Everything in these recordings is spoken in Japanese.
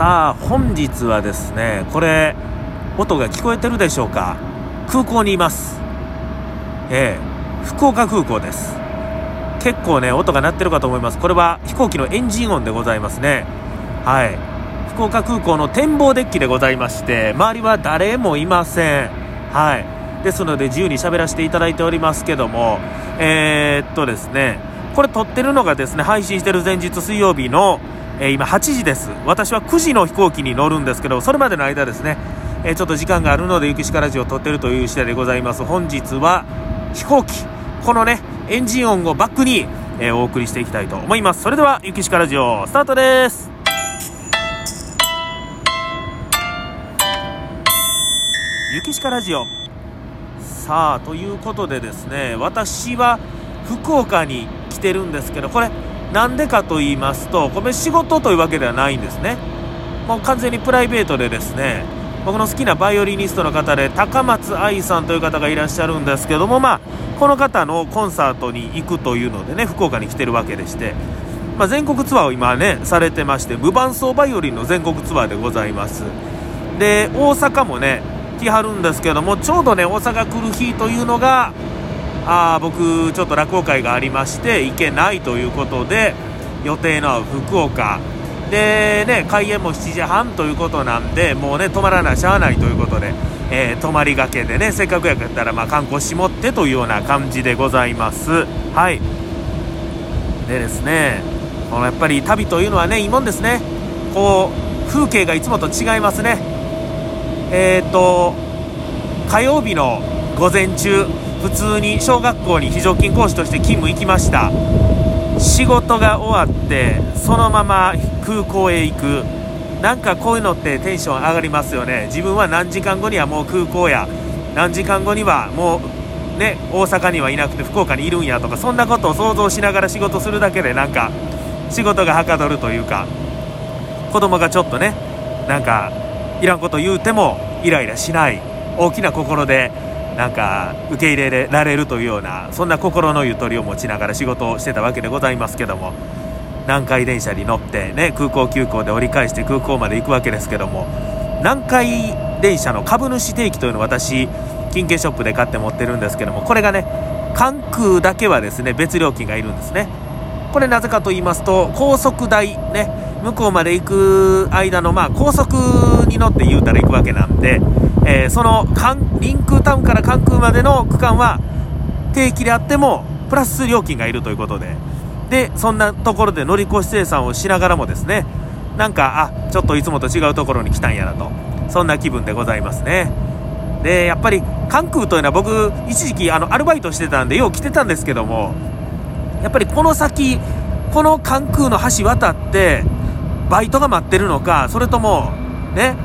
さあ本日はですねこれ音が聞こえてるでしょうか？空港にいます。ええ福岡空港です。結構ね音が鳴ってるかと思います。これは飛行機のエンジン音でございますね。はい。福岡空港の展望デッキでございまして周りは誰もいません。はい。ですので自由に喋らせていただいておりますけどもえー、っとですねこれ撮ってるのがですね配信してる前日水曜日のえー、今8時です。私は9時の飛行機に乗るんですけどそれまでの間ですね、えー、ちょっと時間があるので雪鹿ラジオを撮ってるという次第でございます。本日は飛行機。このねエンジン音をバックに、えー、お送りしていきたいと思います。それでは雪鹿ラジオスタートです。雪鹿ラジオ。さあということでですね私は福岡に来てるんですけどこれなんでかと言いますと、これ仕事というわけではないんですね。もう完全にプライベートでですね、僕の好きなバイオリニストの方で高松愛さんという方がいらっしゃるんですけども、まあ、この方のコンサートに行くというのでね、福岡に来てるわけでして、まあ、全国ツアーを今ね、されてまして、無伴奏バイオリンの全国ツアーでございます。で、大阪もね、来はるんですけども、ちょうどね、大阪来る日というのが、あ僕ちょっと落語会がありまして行けないということで予定の福岡。でね開演も7時半ということなんでもうね泊まらなしゃあないということで、えー、泊まりがけでねせっかくやったらまあ観光しもってというような感じでございます。はい。でですねこのやっぱり旅というのはねいいもんですね。こう風景がいつもと違いますね。えっ、ー、と火曜日の午前中普通に小学校に非常勤講師として勤務行きました。仕事が終わってそのまま空港へ行く。なんかこういうのってテンション上がりますよね。自分は何時間後にはもう空港や。何時間後にはもうね大阪にはいなくて福岡にいるんやとかそんなことを想像しながら仕事するだけでなんか仕事がはかどるというか。子供がちょっとねなんかいらんこと言うてもイライラしない。大きな心でなんか受け入れられるというようなそんな心のゆとりを持ちながら仕事をしてたわけでございますけども南海電車に乗ってね空港急行で折り返して空港まで行くわけですけども南海電車の株主定期というのを私金券ショップで買って持ってるんですけどもこれがね関空だけはですね別料金がいるんですね。これなぜかと言いますと高速代ね向こうまで行く間のまあ高速に乗って言うたら行くわけなんでえー、そのリンクタウンから関空までの区間は定期であってもプラス料金がいるということで。でそんなところで乗り越し生産をしながらもですね。なんかあちょっといつもと違うところに来たんやなと。そんな気分でございますね。でやっぱり関空というのは僕一時期あのアルバイトしてたんでよう来てたんですけどもやっぱりこの先この関空の橋渡ってバイトが待ってるのかそれともね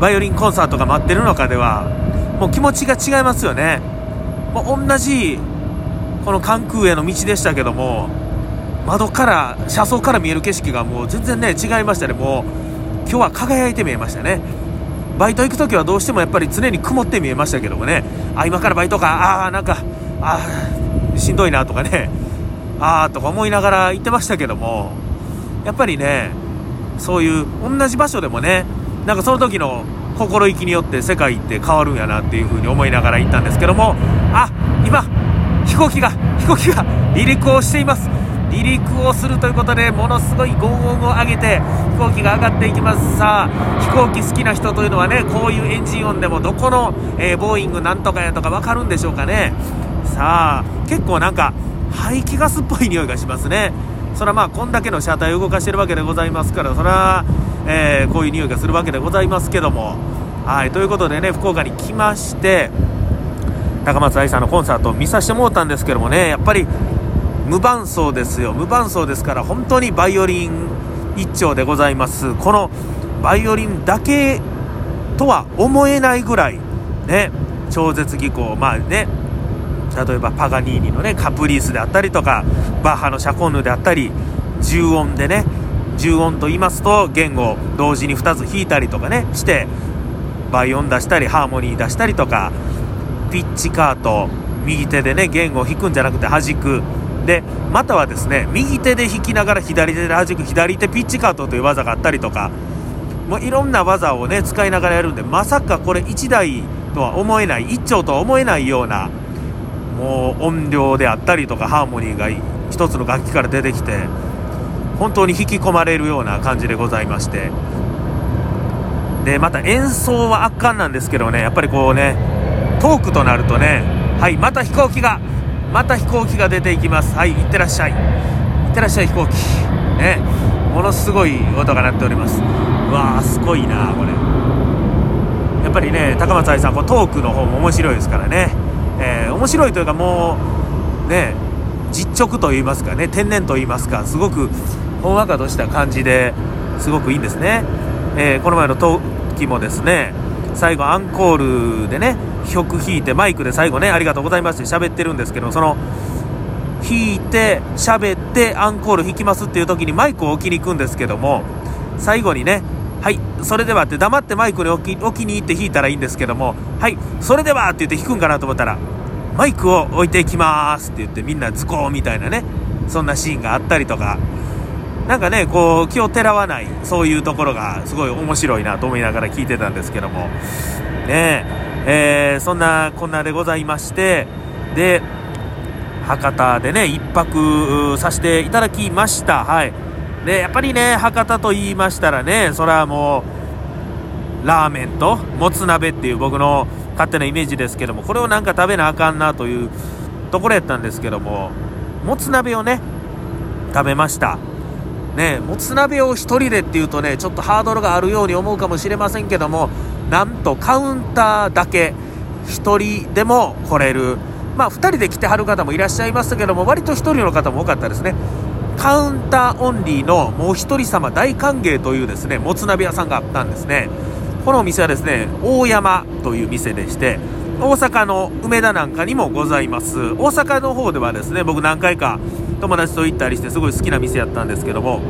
バイオリンコンサートが待ってるのかではもう気持ちが違いますよね、もう同じこの関空への道でしたけども窓から車窓から見える景色がもう全然ね違いましたね。もう今日は輝いて見えましたね。バイト行く時はどうしてもやっぱり常に曇って見えましたけどもね。あ今からバイトか。ああなんかあしんどいなとかね。ああとか思いながら行ってましたけども。やっぱりねそういう同じ場所でもねなんかその時の心意気によって世界って変わるんやなっていう風に思いながら行ったんですけどもあ今飛行機が 飛行機が離陸をしています。離陸をするということでものすごい轟音を上げて飛行機が上がっていきます。さあ飛行機好きな人というのはねこういうエンジン音でもどこの、えー、ボーイングなんとかやとか分かるんでしょうかね。さあ結構なんか排気ガスっぽい匂いがしますね。それはまあこんだけの車体を動かしてるわけでございますからそれはえー、こういう匂いがするわけでございますけども。はいということでね福岡に来まして高松愛さんのコンサートを見させてもらったんですけどもねやっぱり無伴奏ですよ。無伴奏ですから本当にバイオリン一丁でございます。このバイオリンだけとは思えないぐらいね超絶技巧。まあね例えばパガニーニのねカプリースであったりとかバッハのシャコンヌであったり重音でね重音と言いますと弦を同時に2つ弾いたりとかねして倍音出したりハーモニー出したりとかピッチカート右手でね弦を弾くんじゃなくて弾く。でまたはですね右手で引きながら左手で弾く左手ピッチカートという技があったりとかもういろんな技をね使いながらやるんでまさかこれ1台とは思えない1丁とは思えないようなもう音量であったりとかハーモニーが一つの楽器から出てきて本当に引き込まれるような感じでございまして。でまた演奏は圧巻なんですけどね。やっぱりこうねトークとなるとねはいまた飛行機がまた飛行機が出ていきます。はいいってらっしゃい。いってらっしゃい飛行機。ねものすごい音が鳴っております。うわーすごいなこれ。やっぱりね高松愛さんこうトークの方も面白いですからね、えー、面白いというかもうね実直と言いますかね天然と言いますかすごくほんわかとした感じですごくいいんですね、えー、この前の時もですね最後アンコールでね曲弾いてマイクで最後ねありがとうございますって喋ってるんですけどその弾いて喋ってアンコール弾きますっていう時にマイクを置きに行くんですけども最後にねはいそれではって黙ってマイクに置き置きに行って弾いたらいいんですけどもはいそれではって言って弾くんかなと思ったらマイクを置いていきますって言ってみんなズコーみたいなねそんなシーンがあったりとかなんかねこう気をてらわないそういうところがすごい面白いなと思いながら聞いてたんですけども。ねえー、そんなこんなでございましてで博多でね1泊させていただきました。はい。でやっぱりね博多と言いましたらねそれはもうラーメンともつ鍋っていう僕の勝手なイメージですけどもこれをなんか食べなあかんなというところやったんですけどももつ鍋をね食べました。ねもつ鍋を1人でっていうとねちょっとハードルがあるように思うかもしれませんけどもなんとカウンターだけ1人でも来れる。まあ2人で来てはる方もいらっしゃいましたけども割と1人の方も多かったですね。カウンターオンリーのもう1人様大歓迎というですねもつ鍋屋さんがあったんですね。このお店はですね大山という店でして大阪の梅田なんかにもございます。大阪の方ではですね僕何回か友達と行ったりしてすごい好きな店やったんですけども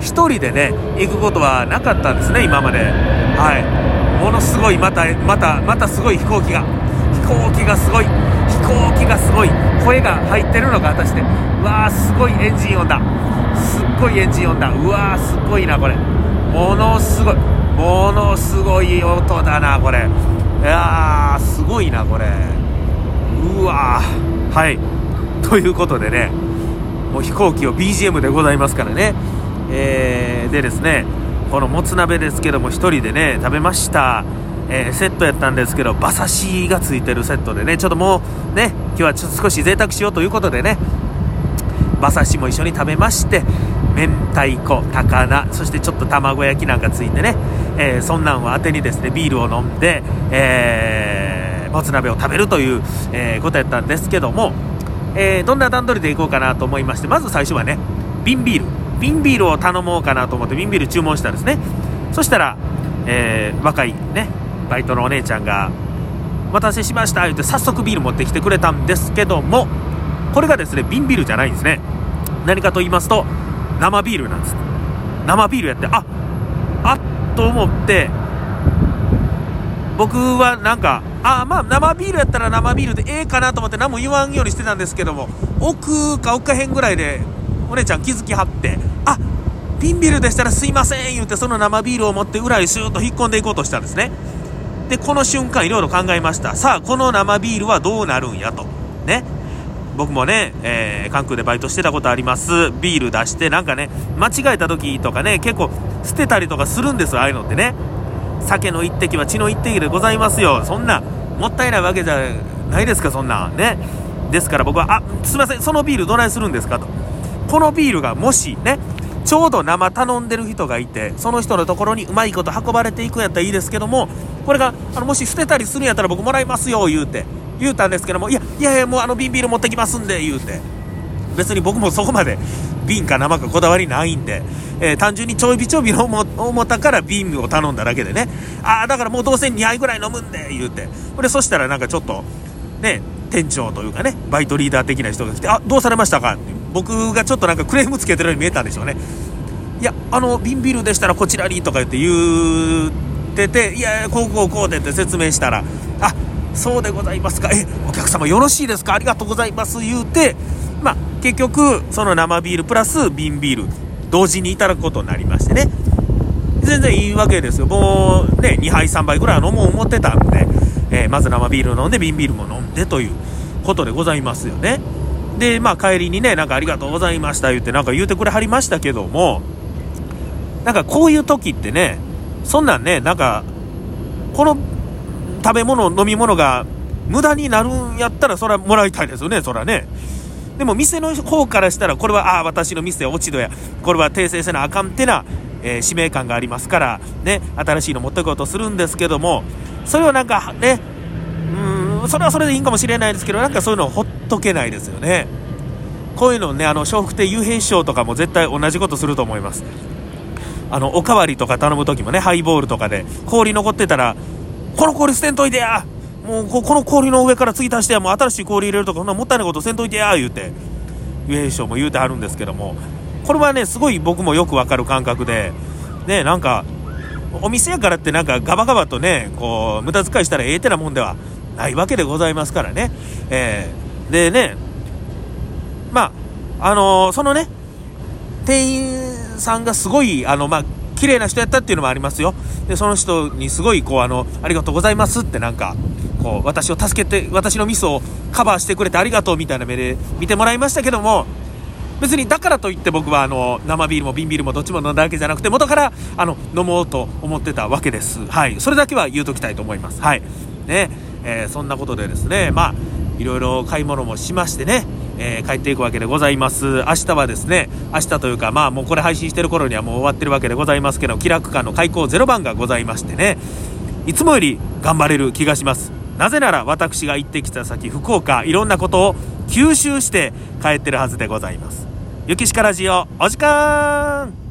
1人でね行くことはなかったんですね今まで。はい。ものすごいまたまたまたすごい飛行機が。飛行機がすごい。飛行機がすごい。声が入ってるのか果たしてわーすごいエンジン音だ。すっごいエンジン音だ。うわーすっごいなこれ。ものすごい。ものすごい音だなこれ。いやーすごいなこれ。うわー。はい。ということでねもう飛行機を BGM でございますからね。えー、でですねこのもつ鍋ですけども1人でね食べました、えー、セットやったんですけど馬刺しがついてるセットでねちょっともうね今日はちょっと少し贅沢しようということでね馬刺しも一緒に食べまして明太子高菜そしてちょっと卵焼きなんかついてね、えー、そんなんを当てにですねビールを飲んで、えー、もつ鍋を食べるという、え、ことやったんですけども、えどんな段取りでいこうかなと思いましてまず最初はね瓶ビール。瓶ビールを頼もうかなと思って瓶ビール注文したんですね。そしたら、えー、若いねバイトのお姉ちゃんが「お待たせしました」言って早速ビール持ってきてくれたんですけどもこれがですね瓶ビールじゃないんですね。何かと言いますと生ビールなんです。生ビールやってああっと思って僕はなんかあまあ生ビールやったら生ビールでええかなと思って何も言わんようにしてたんですけども奥か奥かへんぐらいでお姉ちゃん気づきはってあピンビールでしたらすいません言うてその生ビールを持って裏にシューッと引っ込んでいこうとしたんですね。でこの瞬間いろいろ考えました。さあこの生ビールはどうなるんやと。ね。僕もね、えー、関空でバイトしてたことあります。ビール出してなんかね間違えた時とかね結構捨てたりとかするんですよああいうのってね。酒の一滴は血の一滴でございますよ。そんなもったいないわけじゃないですかそんな。ね。ですから僕はあすいません。そのビールどないするんですかと。このビールがもしねちょうど生頼んでる人がいてその人のところにうまいこと運ばれていくんやったらいいですけどもこれがあのもし捨てたりするんやったら僕もらいますよ言うて。言うたんですけどもいやいやいやもうあの瓶ビール持ってきますんで言うて。別に僕もそこまで瓶か生かこだわりないんで、えー、単純にちょいびちょびの思ったから瓶を頼んだだけでね。ああだからもうどうせ2杯ぐらい飲むんで言うて。これそしたらなんかちょっとね店長というかねバイトリーダー的な人が来て「あどうされましたか?」って僕がちょっとなんかクレームつけてるように見えたんでしょうね。いやあの瓶ビールでしたらこちらにとか言って言ってていやいやこうこうこうでって説明したらあそうでございますか。えお客様よろしいですか？ありがとうございます。言うてまあ、結局、その生ビールプラス瓶ビール、同時にいただくことになりましてね。全然いいわけですよ。もうね、2杯3杯ぐらい飲もう思ってたんで、えー、まず生ビール飲んで瓶ビールも飲んでということでございますよね。で、まあ帰りにね、なんかありがとうございました言って、なんか言うてくれはりましたけども、なんかこういう時ってね、そんなんね、なんか、この食べ物、飲み物が無駄になるんやったら、それはもらいたいですよね、それはね。でも店の方からしたら、これは、ああ、私の店落ち度や、これは訂正せなあかんってな、えー、使命感がありますから、ね、新しいの持ってこうとするんですけども、それをなんかね、うん、それはそれでいいかもしれないですけど、なんかそういうのをほっとけないですよね。こういうのね、あの、笑福亭幽閉師匠とかも絶対同じことすると思います。あの、おかわりとか頼む時もね、ハイボールとかで、氷残ってたら、この氷捨てんといてやもうこの氷の上から継ぎ足してやもう新しい氷入れるとかそんなもったいないことせんといてや言うてゆえ師も言うてはるんですけどもこれはねすごい僕もよくわかる感覚でねなんかお店やからってなんかガバガバとねこう無駄遣いしたらええてなもんではないわけでございますからね、えー、でねまああのー、そのね店員さんがすごいあのまあ綺麗な人やったっていうのもありますよ。で、その人にすごい、こう、あの、ありがとうございますってなんか、こう、私を助けて、私のミスをカバーしてくれてありがとうみたいな目で見てもらいましたけども、別にだからといって僕はあの生ビールも瓶ビールもどっちも飲んだわけじゃなくて元からあの飲もうと思ってたわけです。はい。それだけは言うときたいと思います。はい。ね。えー、そんなことでですね、まあ、いろいろ買い物もしましてね、えー、帰っていくわけでございます。明日はですね、明日というか、まあもうこれ配信してる頃にはもう終わってるわけでございますけど、気楽館の開校0番がございましてね、いつもより頑張れる気がします。なぜなら私が行ってきた先、福岡、いろんなことを吸収して帰ってるはずでございます。ゆきしかラジオ、お時間